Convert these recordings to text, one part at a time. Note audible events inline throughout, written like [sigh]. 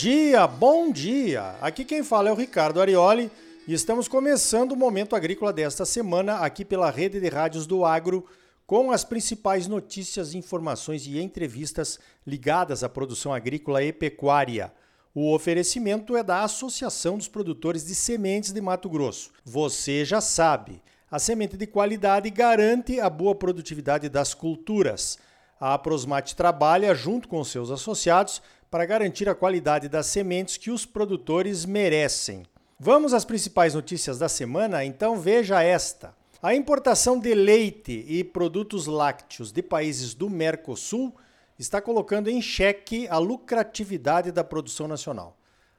dia, bom dia! Aqui quem fala é o Ricardo Arioli e estamos começando o Momento Agrícola desta semana aqui pela Rede de Rádios do Agro com as principais notícias, informações e entrevistas ligadas à produção agrícola e pecuária. O oferecimento é da Associação dos Produtores de Sementes de Mato Grosso. Você já sabe, a semente de qualidade garante a boa produtividade das culturas. A Prosmate trabalha junto com seus associados para garantir a qualidade das sementes que os produtores merecem. Vamos às principais notícias da semana? Então veja esta. A importação de leite e produtos lácteos de países do Mercosul está colocando em xeque a lucratividade da produção nacional.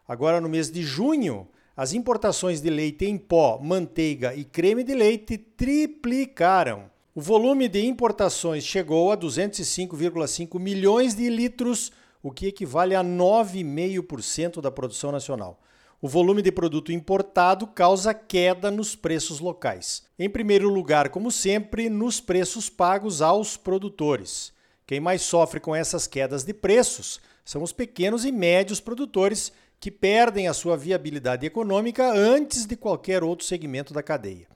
Agora, no mês de junho, as importações de leite em pó, manteiga e creme de leite triplicaram. O volume de importações chegou a 205,5 milhões de litros o que equivale a 9,5% da produção nacional. O volume de produto importado causa queda nos preços locais. Em primeiro lugar, como sempre, nos preços pagos aos produtores. Quem mais sofre com essas quedas de preços são os pequenos e médios produtores que perdem a sua viabilidade econômica antes de qualquer outro segmento da cadeia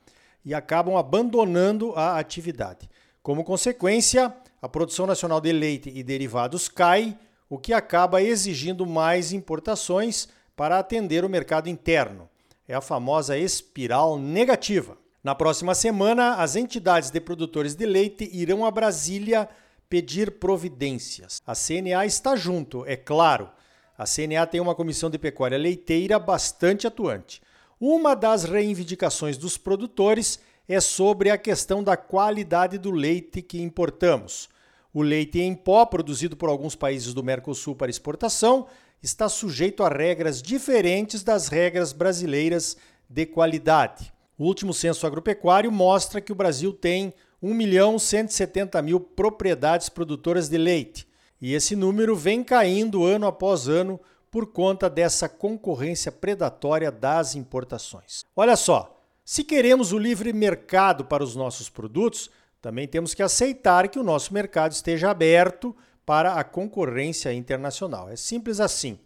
e acabam abandonando a atividade. Como consequência, a produção nacional de leite e derivados cai, o que acaba exigindo mais importações para atender o mercado interno. É a famosa espiral negativa. Na próxima semana, as entidades de produtores de leite irão a Brasília pedir providências. A CNA está junto, é claro. A CNA tem uma comissão de pecuária leiteira bastante atuante. Uma das reivindicações dos produtores é sobre a questão da qualidade do leite que importamos. O leite em pó, produzido por alguns países do Mercosul para exportação, está sujeito a regras diferentes das regras brasileiras de qualidade. O último censo agropecuário mostra que o Brasil tem 1 milhão 170 mil propriedades produtoras de leite, e esse número vem caindo ano após ano por conta dessa concorrência predatória das importações. Olha só, se queremos o livre mercado para os nossos produtos, também temos que aceitar que o nosso mercado esteja aberto para a concorrência internacional. É simples assim.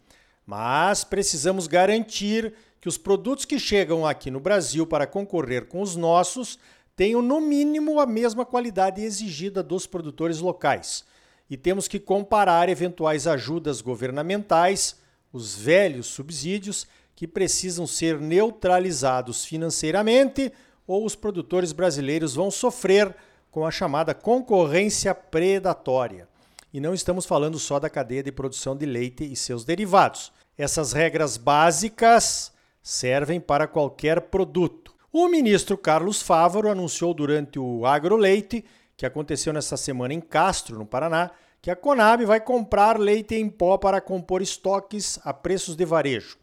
Mas precisamos garantir que os produtos que chegam aqui no Brasil para concorrer com os nossos tenham, no mínimo, a mesma qualidade exigida dos produtores locais. E temos que comparar eventuais ajudas governamentais, os velhos subsídios, que precisam ser neutralizados financeiramente, ou os produtores brasileiros vão sofrer com a chamada concorrência predatória. E não estamos falando só da cadeia de produção de leite e seus derivados. Essas regras básicas servem para qualquer produto. O ministro Carlos Fávaro anunciou durante o Agroleite, que aconteceu nesta semana em Castro, no Paraná, que a Conab vai comprar leite em pó para compor estoques a preços de varejo.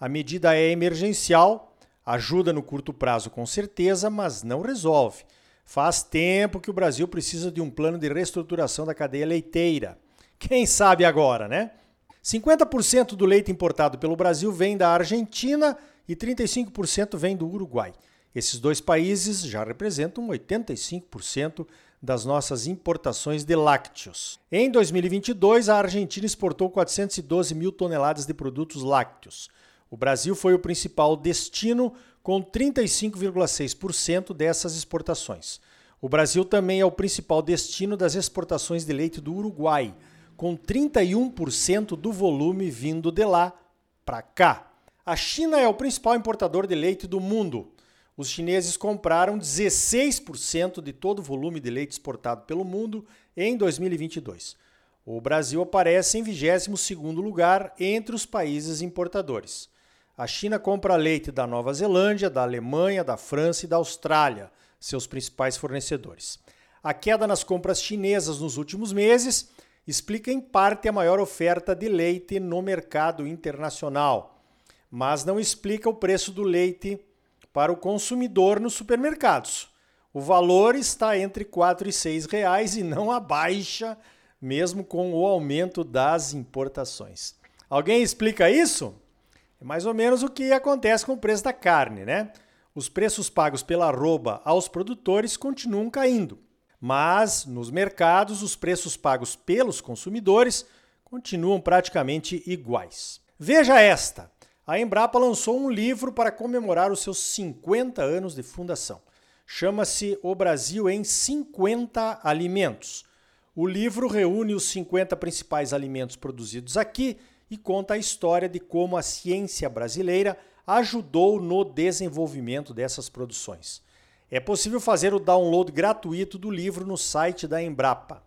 A medida é emergencial, ajuda no curto prazo com certeza, mas não resolve. Faz tempo que o Brasil precisa de um plano de reestruturação da cadeia leiteira. Quem sabe agora, né? 50% do leite importado pelo Brasil vem da Argentina e 35% vem do Uruguai. Esses dois países já representam 85% das nossas importações de lácteos. Em 2022, a Argentina exportou 412 mil toneladas de produtos lácteos. O Brasil foi o principal destino, com 35,6% dessas exportações. O Brasil também é o principal destino das exportações de leite do Uruguai, com 31% do volume vindo de lá para cá. A China é o principal importador de leite do mundo. Os chineses compraram 16% de todo o volume de leite exportado pelo mundo em 2022. O Brasil aparece em 22º lugar entre os países importadores. A China compra leite da Nova Zelândia, da Alemanha, da França e da Austrália, seus principais fornecedores. A queda nas compras chinesas nos últimos meses explica em parte a maior oferta de leite no mercado internacional, mas não explica o preço do leite para o consumidor nos supermercados. O valor está entre R$ 4 e R$ reais e não abaixa, mesmo com o aumento das importações. Alguém explica isso? Mais ou menos o que acontece com o preço da carne, né? Os preços pagos pela arroba aos produtores continuam caindo, mas nos mercados os preços pagos pelos consumidores continuam praticamente iguais. Veja esta: a Embrapa lançou um livro para comemorar os seus 50 anos de fundação. Chama-se O Brasil em 50 Alimentos. O livro reúne os 50 principais alimentos produzidos aqui e conta a história de como a ciência brasileira ajudou no desenvolvimento dessas produções. É possível fazer o download gratuito do livro no site da Embrapa.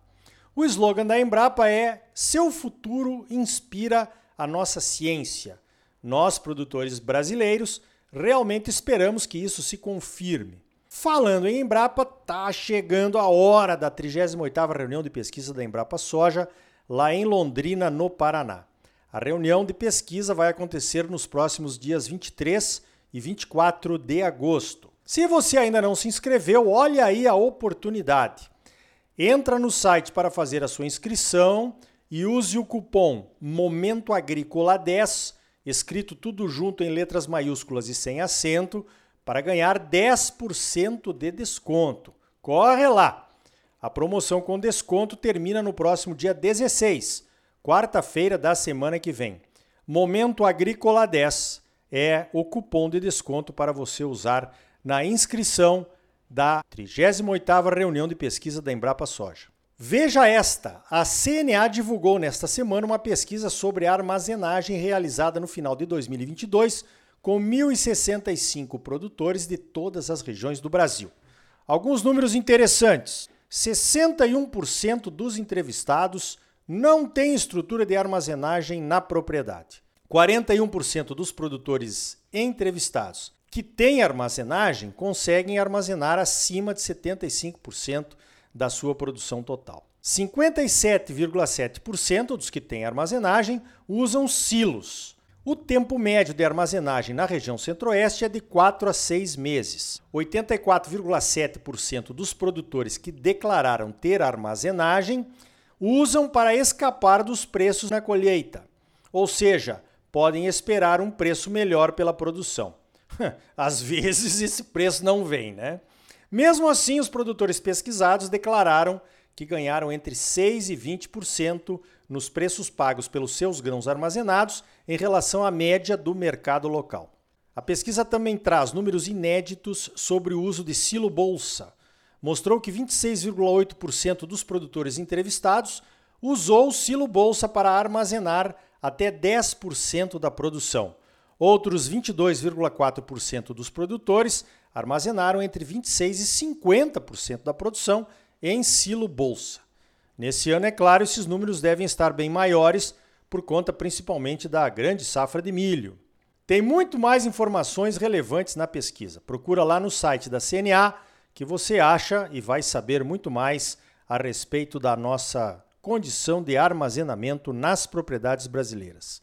O slogan da Embrapa é: Seu futuro inspira a nossa ciência. Nós, produtores brasileiros, realmente esperamos que isso se confirme. Falando em Embrapa, tá chegando a hora da 38ª reunião de pesquisa da Embrapa Soja, lá em Londrina, no Paraná. A reunião de pesquisa vai acontecer nos próximos dias 23 e 24 de agosto. Se você ainda não se inscreveu, olha aí a oportunidade. Entra no site para fazer a sua inscrição e use o cupom Momento Agrícola 10, escrito tudo junto em letras maiúsculas e sem acento, para ganhar 10% de desconto. Corre lá! A promoção com desconto termina no próximo dia 16, quarta-feira da semana que vem. Momento Agrícola 10 é o cupom de desconto para você usar na inscrição da 38ª reunião de pesquisa da Embrapa Soja. Veja esta, a CNA divulgou nesta semana uma pesquisa sobre armazenagem realizada no final de 2022 com 1.065 produtores de todas as regiões do Brasil. Alguns números interessantes. 61% dos entrevistados não têm estrutura de armazenagem na propriedade. 41% dos produtores entrevistados que têm armazenagem conseguem armazenar acima de 75% da sua produção total. 57,7% dos que têm armazenagem usam silos. O tempo médio de armazenagem na região centro-oeste é de 4 a 6 meses. 84,7% dos produtores que declararam ter armazenagem usam para escapar dos preços na colheita, ou seja, podem esperar um preço melhor pela produção. [laughs] Às vezes esse preço não vem, né? Mesmo assim, os produtores pesquisados declararam que ganharam entre 6 e 20% nos preços pagos pelos seus grãos armazenados em relação à média do mercado local. A pesquisa também traz números inéditos sobre o uso de silo bolsa. Mostrou que 26,8% dos produtores entrevistados usou o silo bolsa para armazenar até 10% da produção. Outros 22,4% dos produtores armazenaram entre 26% e 50% da produção em silo bolsa. Nesse ano, é claro, esses números devem estar bem maiores por conta principalmente da grande safra de milho. Tem muito mais informações relevantes na pesquisa. Procura lá no site da CNA que você acha e vai saber muito mais a respeito da nossa condição de armazenamento nas propriedades brasileiras.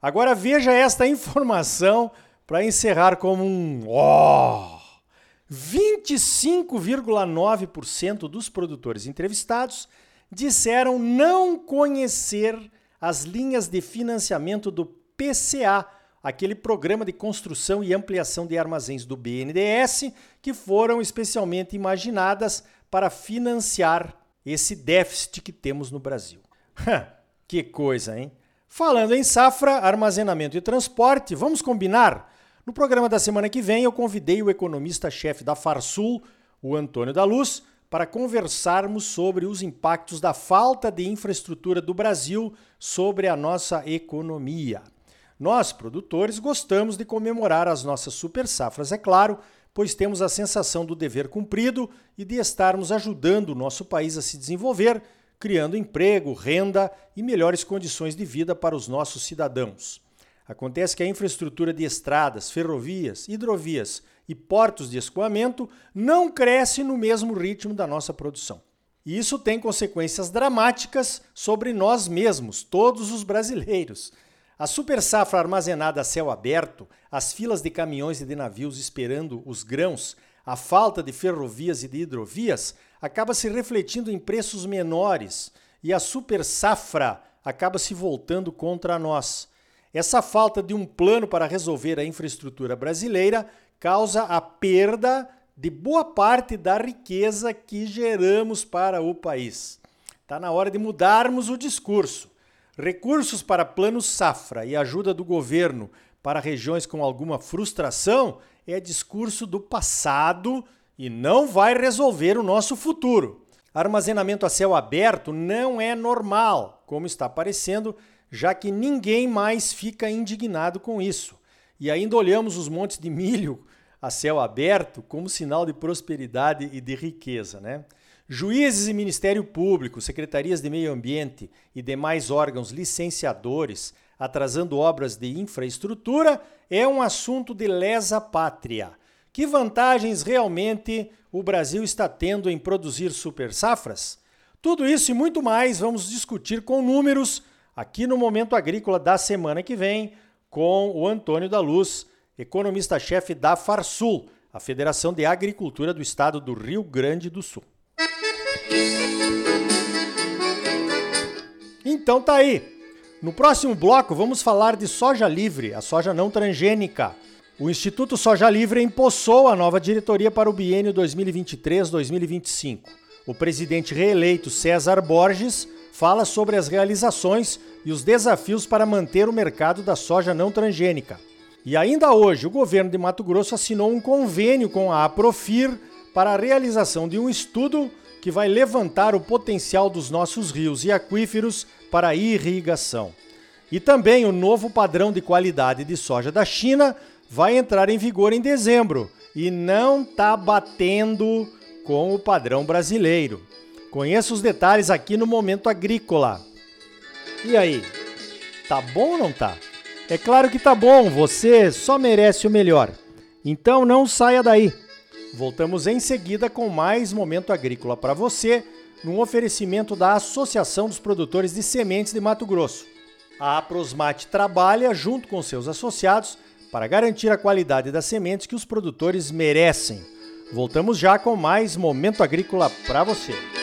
Agora veja esta [laughs] informação para encerrar como um ó. Oh, 25,9% dos produtores entrevistados disseram não conhecer as linhas de financiamento do PCA, aquele programa de construção e ampliação de armazéns do BNDES, que foram especialmente imaginadas para financiar esse déficit que temos no Brasil. que coisa, hein? Falando em safra, armazenamento e transporte, vamos combinar? No programa da semana que vem, eu convidei o economista-chefe da Farsul, o Antônio da Luz, para conversarmos sobre os impactos da falta de infraestrutura do Brasil sobre a nossa economia. Nós, produtores, gostamos de comemorar as nossas super safras, é claro, pois temos a sensação do dever cumprido e de estarmos ajudando o nosso país a se desenvolver criando emprego, renda e melhores condições de vida para os nossos cidadãos. Acontece que a infraestrutura de estradas, ferrovias, hidrovias e portos de escoamento não cresce no mesmo ritmo da nossa produção. E isso tem consequências dramáticas sobre nós mesmos, todos os brasileiros. A super safra armazenada a céu aberto, as filas de caminhões e de navios esperando os grãos, a falta de ferrovias e de hidrovias acaba se refletindo em preços menores e a super safra acaba se voltando contra nós. Essa falta de um plano para resolver a infraestrutura brasileira causa a perda de boa parte da riqueza que geramos para o país. Está na hora de mudarmos o discurso. Recursos para plano safra e ajuda do governo para regiões com alguma frustração é discurso do passado e não vai resolver o nosso futuro. Armazenamento a céu aberto não é normal, como está aparecendo, já que ninguém mais fica indignado com isso. E ainda olhamos os montes de milho a céu aberto como sinal de prosperidade e de riqueza, né? Juízes e Ministério Público, secretarias de Meio Ambiente e demais órgãos licenciadores atrasando obras de infraestrutura é um assunto de lesa pátria. Que vantagens realmente o Brasil está tendo em produzir super safras? Tudo isso e muito mais vamos discutir com números aqui no Momento Agrícola da semana que vem com o Antônio da Luz, economista-chefe da Farsul, a Federação de Agricultura do Estado do Rio Grande do Sul. Então tá aí. No próximo bloco vamos falar de soja livre, a soja não transgênica. O Instituto Soja Livre empossou a nova diretoria para o biênio 2023-2025. O presidente reeleito César Borges fala sobre as realizações e os desafios para manter o mercado da soja não transgênica. E ainda hoje, o governo de Mato Grosso assinou um convênio com a Aprofir para a realização de um estudo que vai levantar o potencial dos nossos rios e aquíferos para irrigação. E também o novo padrão de qualidade de soja da China vai entrar em vigor em dezembro e não está batendo com o padrão brasileiro. Conheça os detalhes aqui no Momento Agrícola. E aí, tá bom ou não tá? É claro que tá bom, você só merece o melhor. Então não saia daí. Voltamos em seguida com mais momento agrícola para você, num oferecimento da Associação dos Produtores de Sementes de Mato Grosso. A Aprosmate trabalha junto com seus associados para garantir a qualidade das sementes que os produtores merecem. Voltamos já com mais momento agrícola para você.